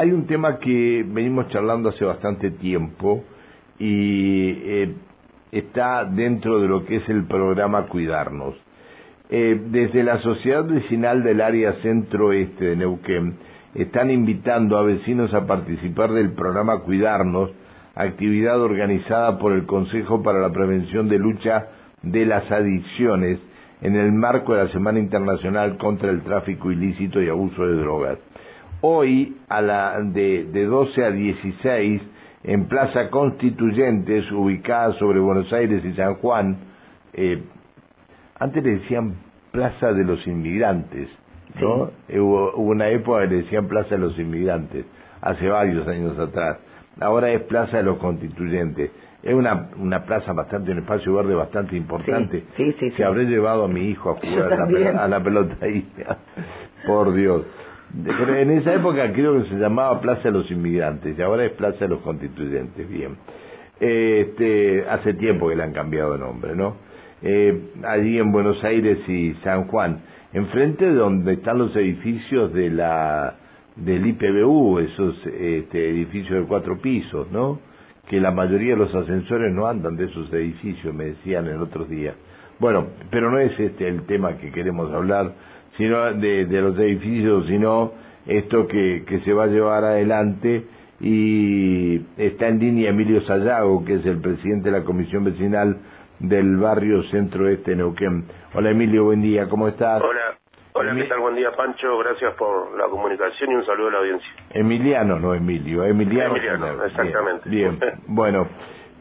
hay un tema que venimos charlando hace bastante tiempo y eh, está dentro de lo que es el programa Cuidarnos. Eh, desde la Sociedad Vecinal del Área Centro-Este de Neuquén están invitando a vecinos a participar del programa Cuidarnos, actividad organizada por el Consejo para la Prevención de Lucha de las Adicciones en el marco de la Semana Internacional contra el Tráfico Ilícito y Abuso de Drogas. Hoy, a la, de, de 12 a 16, en Plaza Constituyentes, ubicada sobre Buenos Aires y San Juan, eh, antes le decían Plaza de los Inmigrantes, ¿no? Eh, hubo, una época que le decían Plaza de los Inmigrantes, hace varios años atrás. Ahora es Plaza de los Constituyentes. Es una, una plaza bastante, un espacio verde bastante importante. Sí, sí, Se habré llevado a mi hijo a jugar a la, a la, pelota ahí. Por Dios. En esa época creo que se llamaba Plaza de los Inmigrantes y ahora es Plaza de los Constituyentes. Bien. Este, hace tiempo que le han cambiado de nombre, ¿no? Eh, allí en Buenos Aires y San Juan, enfrente de donde están los edificios de la del IPBU, esos este, edificios de cuatro pisos, ¿no? Que la mayoría de los ascensores no andan de esos edificios, me decían el otro día. Bueno, pero no es este el tema que queremos hablar, sino de, de los edificios, sino esto que, que se va a llevar adelante y está en línea Emilio Sayago, que es el presidente de la Comisión Vecinal del barrio Centro Este Neuquén. Hola Emilio, buen día, ¿cómo estás? Hola, hola, ¿qué tal? Buen día Pancho, gracias por la comunicación y un saludo a la audiencia. Emiliano, no Emilio, Emiliano. Emiliano, exactamente. Bien, bien. bueno,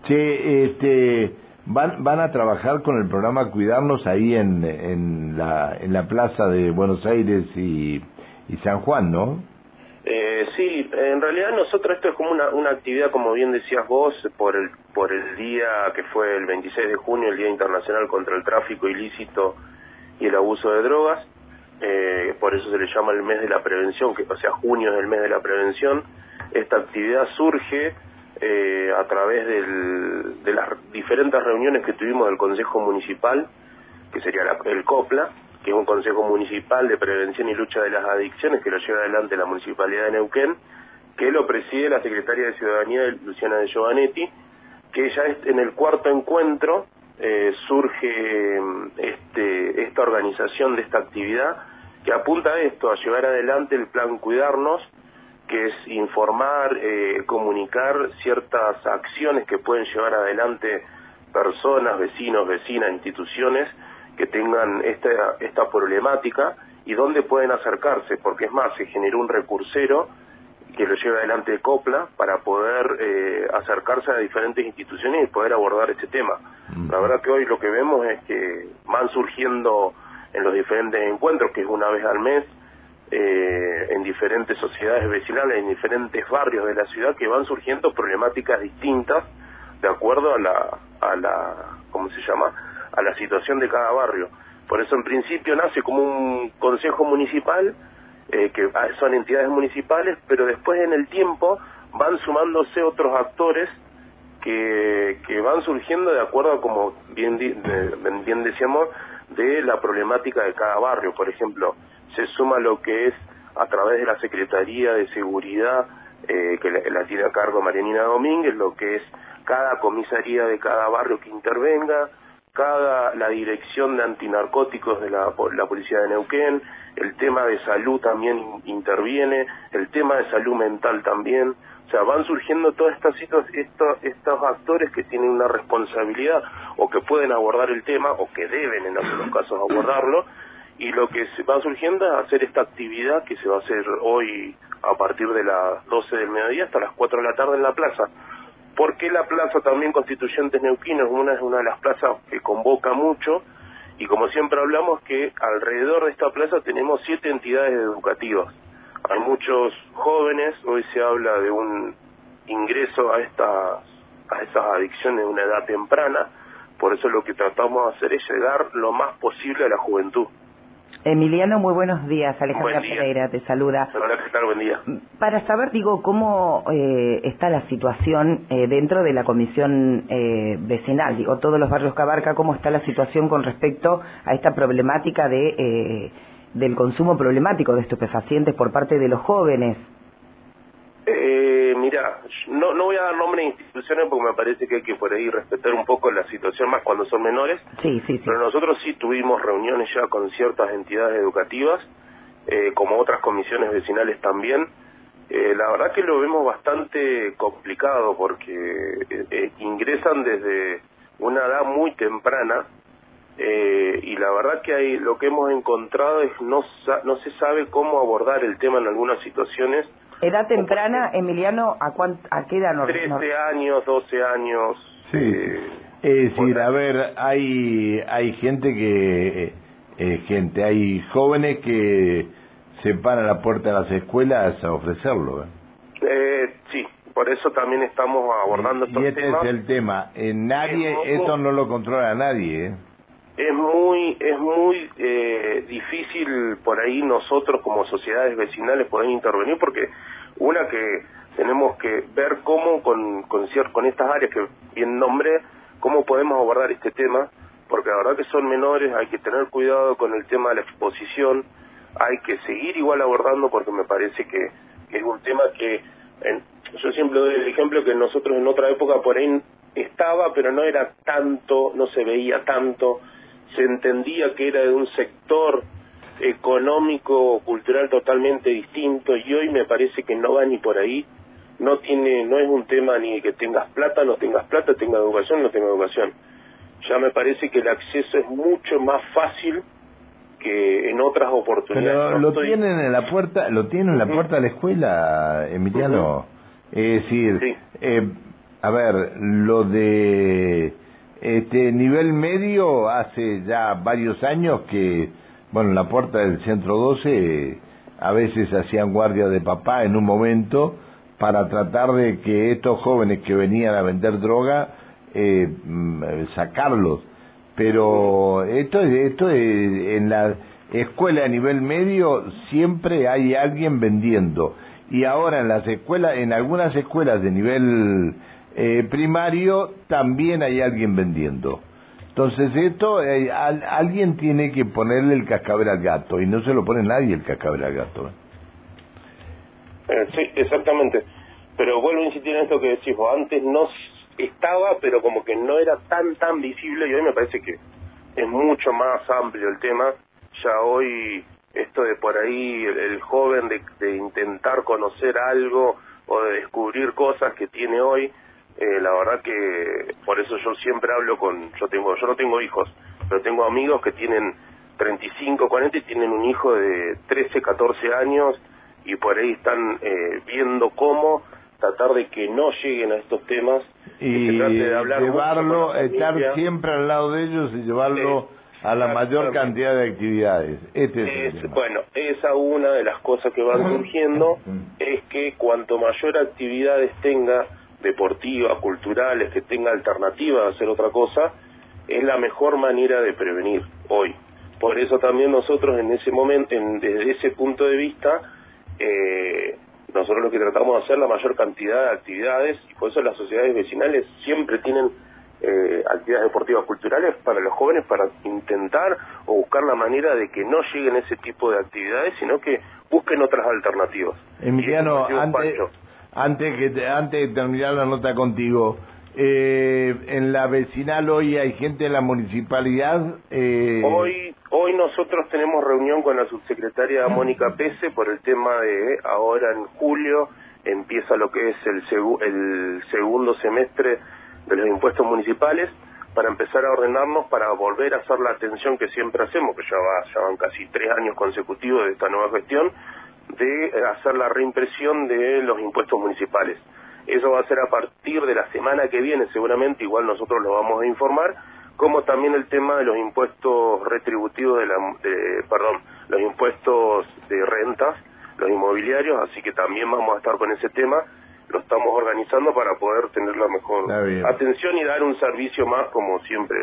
che, este, van, van a trabajar con el programa Cuidarnos ahí en, en, la, en la plaza de Buenos Aires y, y San Juan, ¿no? Eh, sí, en realidad nosotros esto es como una, una actividad, como bien decías vos, por el, por el día que fue el 26 de junio, el Día Internacional contra el Tráfico Ilícito y el Abuso de Drogas. Eh, por eso se le llama el mes de la prevención, que o sea, junio es el mes de la prevención. Esta actividad surge eh, a través del, de las diferentes reuniones que tuvimos del Consejo Municipal, que sería la, el COPLA, que es un Consejo Municipal de Prevención y Lucha de las Adicciones que lo lleva adelante la Municipalidad de Neuquén, que lo preside la Secretaria de Ciudadanía, Luciana de Giovanetti, que ya en el cuarto encuentro eh, surge este, esta organización de esta actividad que apunta a esto, a llevar adelante el plan Cuidarnos, que es informar, eh, comunicar ciertas acciones que pueden llevar adelante personas, vecinos, vecinas, instituciones que tengan esta, esta problemática y dónde pueden acercarse, porque es más, se generó un recursero que lo lleva adelante Copla para poder eh, acercarse a diferentes instituciones y poder abordar este tema. La verdad que hoy lo que vemos es que van surgiendo en los diferentes encuentros, que es una vez al mes, eh, en diferentes sociedades vecinales, en diferentes barrios de la ciudad, que van surgiendo problemáticas distintas de acuerdo a la, a la ¿cómo se llama?, a la situación de cada barrio. Por eso en principio nace como un consejo municipal, eh, que son entidades municipales, pero después en el tiempo van sumándose otros actores que, que van surgiendo de acuerdo a como bien, bien decíamos, de la problemática de cada barrio. Por ejemplo, se suma lo que es a través de la Secretaría de Seguridad, eh, que la, tiene a cargo Marianina Domínguez, lo que es cada comisaría de cada barrio que intervenga, cada la dirección de antinarcóticos de la, la policía de Neuquén, el tema de salud también interviene, el tema de salud mental también, o sea, van surgiendo todas estas estos, estos actores que tienen una responsabilidad o que pueden abordar el tema o que deben en algunos casos abordarlo y lo que se va surgiendo es hacer esta actividad que se va a hacer hoy a partir de las 12 del mediodía hasta las 4 de la tarde en la plaza porque la plaza también Constituyentes Neuquinos una es una de las plazas que convoca mucho y como siempre hablamos que alrededor de esta plaza tenemos siete entidades educativas. Hay muchos jóvenes, hoy se habla de un ingreso a estas a esas adicciones de una edad temprana, por eso lo que tratamos de hacer es llegar lo más posible a la juventud. Emiliano, muy buenos días. Alejandra Pereira te saluda. Hola, ¿qué tal? Buen día. Para saber, digo, cómo eh, está la situación eh, dentro de la comisión eh, vecinal, digo, todos los barrios que abarca, cómo está la situación con respecto a esta problemática de eh, del consumo problemático de estupefacientes por parte de los jóvenes. Eh, mira, no, no voy a dar nombre de instituciones porque me parece que hay que por ahí respetar un poco la situación más cuando son menores. Sí, sí, sí. Pero nosotros sí tuvimos reuniones ya con ciertas entidades educativas, eh, como otras comisiones vecinales también. Eh, la verdad que lo vemos bastante complicado porque eh, eh, ingresan desde una edad muy temprana eh, y la verdad que hay, lo que hemos encontrado es no, no se sabe cómo abordar el tema en algunas situaciones. ¿Edad temprana, Emiliano, a, cuánt, a qué edad? 13 años, 12 años. Sí. Eh, es decir, a ver, hay, hay gente que, eh, gente, hay jóvenes que se paran a la puerta de las escuelas a ofrecerlo. ¿eh? Eh, sí, por eso también estamos abordando estos y este temas. es el tema. Eh, nadie, es esto no lo controla nadie. Es muy, es muy eh, difícil por ahí nosotros como sociedades vecinales poder intervenir porque una que tenemos que ver cómo con, con, con estas áreas que bien nombré, cómo podemos abordar este tema, porque la verdad que son menores, hay que tener cuidado con el tema de la exposición, hay que seguir igual abordando porque me parece que, que es un tema que en, yo siempre doy el ejemplo que nosotros en otra época por ahí estaba, pero no era tanto, no se veía tanto, se entendía que era de un sector económico, cultural totalmente distinto y hoy me parece que no va ni por ahí, no tiene, no es un tema ni que tengas plata, no tengas plata, tengas educación, no tengas educación. Ya me parece que el acceso es mucho más fácil que en otras oportunidades. Pero lo estoy... tienen en la puerta, lo tienen en la puerta de la escuela, Emiliano. Es decir, Sí. eh, a ver, lo de este nivel medio hace ya varios años que, bueno, en la puerta del centro 12 a veces hacían guardia de papá en un momento para tratar de que estos jóvenes que venían a vender droga eh, mm, sacarlos. Pero esto es esto es, en la escuela a nivel medio siempre hay alguien vendiendo. Y ahora en las escuelas en algunas escuelas de nivel eh, primario también hay alguien vendiendo entonces esto eh, al, alguien tiene que ponerle el cascabel al gato y no se lo pone nadie el cascabel al gato ¿eh? Eh, sí, exactamente. Pero vuelvo a insistir en esto que decís vos, antes no estaba, pero como que no era tan, tan visible y hoy me parece que es mucho más amplio el tema. Ya hoy esto de por ahí el, el joven de, de, intentar conocer algo o de descubrir cosas que tiene hoy, eh, la verdad que por eso yo siempre hablo con, yo tengo, yo no tengo hijos, pero tengo amigos que tienen 35, 40 y tienen un hijo de 13, 14 años y por ahí están eh, viendo cómo tratar de que no lleguen a estos temas y de hablar llevarlo, estar siempre al lado de ellos y llevarlo a la mayor cantidad de actividades. Este es, Es, bueno, esa una de las cosas que van surgiendo es que cuanto mayor actividades tenga, deportivas, culturales, que tenga alternativa a hacer otra cosa, es la mejor manera de prevenir hoy. Por eso también nosotros en ese momento, en- desde ese punto de vista, eh, nosotros lo que tratamos de hacer la mayor cantidad de actividades y por eso las sociedades vecinales siempre tienen eh, actividades deportivas culturales para los jóvenes para intentar o buscar la manera de que no lleguen ese tipo de actividades sino que busquen otras alternativas Emiliano, antes, antes, que te- antes de terminar la nota contigo, eh, en la vecinal hoy hay gente de la municipalidad. Eh, Hoy, hoy nosotros tenemos reunión con la subsecretaria Mónica Pese por el tema de ahora en julio empieza lo que es el, segu- el segundo semestre de los impuestos municipales para empezar a ordenarnos para volver a hacer la atención que siempre hacemos, que ya, va, ya van casi tres años consecutivos de esta nueva gestión, de eh, hacer la reimpresión de los impuestos municipales. Eso va a ser a partir de la semana que viene, seguramente, igual nosotros lo vamos a informar, como también el tema de los impuestos retributivos de la, de- perdón, los impuestos de rentas, los inmobiliarios, así que también vamos a estar con ese tema, lo estamos organizando para poder tener la mejor atención y dar un servicio más como siempre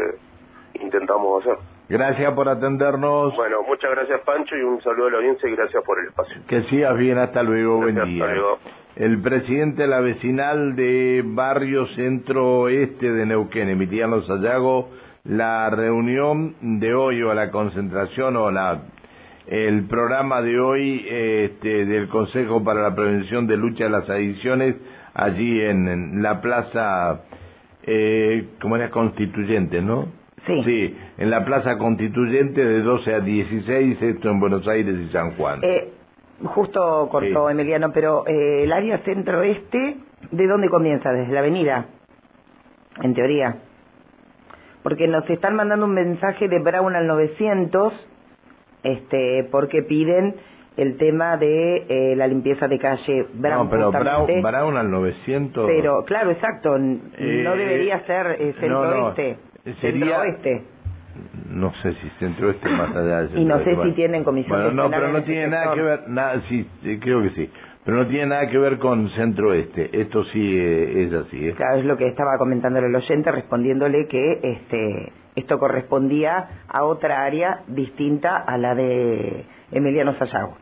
intentamos hacer. Gracias por atendernos. Bueno, muchas gracias Pancho y un saludo a la audiencia y gracias por el espacio. Que sigas bien, hasta luego, buen Gracias, día. hasta luego. El presidente de la vecinal de Barrio Centro Este de Neuquén, Emiliano Sayago, la reunión de hoy o la concentración o la el programa de hoy este, del Consejo para la Prevención de Lucha de las Adicciones allí en, la Plaza, eh, como era Constituyente, ¿no? Sí. Sí, en la Plaza Constituyente de 12 a 16, esto en Buenos Aires y San Juan. Eh, justo cortó Emiliano, pero eh, el área centro-este, ¿de dónde comienza? Desde la avenida, en teoría. Porque nos están mandando un mensaje de Brown al 900 este, porque piden el tema de eh, la limpieza de calle Brown. No, pero Brown, al 900. Pero, claro, exacto, no eh, debería ser centro-oeste. No, sería, oeste No sé si centro-oeste más allá. y no sé si tienen comisión Bueno, no, pero no tiene nada que ver, nada, sí, creo que sí. Pero no tiene nada que ver con centro-oeste. Esto sí es así. Claro, es lo que estaba comentando el oyente, respondiéndole que este esto correspondía a otra área distinta a la de Emiliano Sayago.